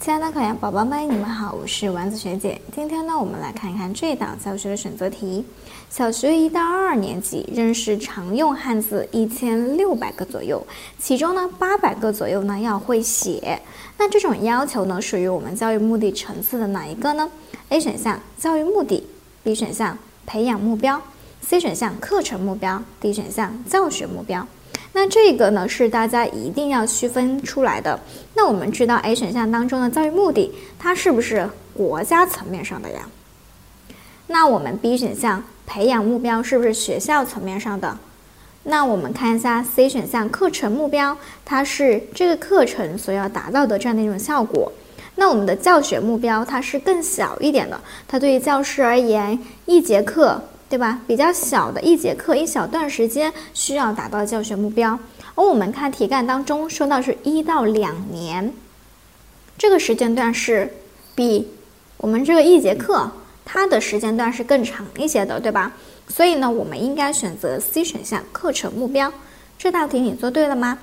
亲爱的考研宝宝们，你们好，我是丸子学姐。今天呢，我们来看一看这道教学的选择题。小学一到二年级认识常用汉字一千六百个左右，其中呢八百个左右呢要会写。那这种要求呢，属于我们教育目的层次的哪一个呢？A 选项教育目的，B 选项培养目标，C 选项课程目标，D 选项教学目标。那这个呢是大家一定要区分出来的。那我们知道 A 选项当中的教育目的，它是不是国家层面上的呀？那我们 B 选项培养目标是不是学校层面上的？那我们看一下 C 选项课程目标，它是这个课程所要达到的这样的一种效果。那我们的教学目标，它是更小一点的，它对于教师而言，一节课。对吧？比较小的一节课，一小段时间需要达到教学目标。而我们看题干当中说到是一到两年，这个时间段是比我们这个一节课它的时间段是更长一些的，对吧？所以呢，我们应该选择 C 选项课程目标。这道题你做对了吗？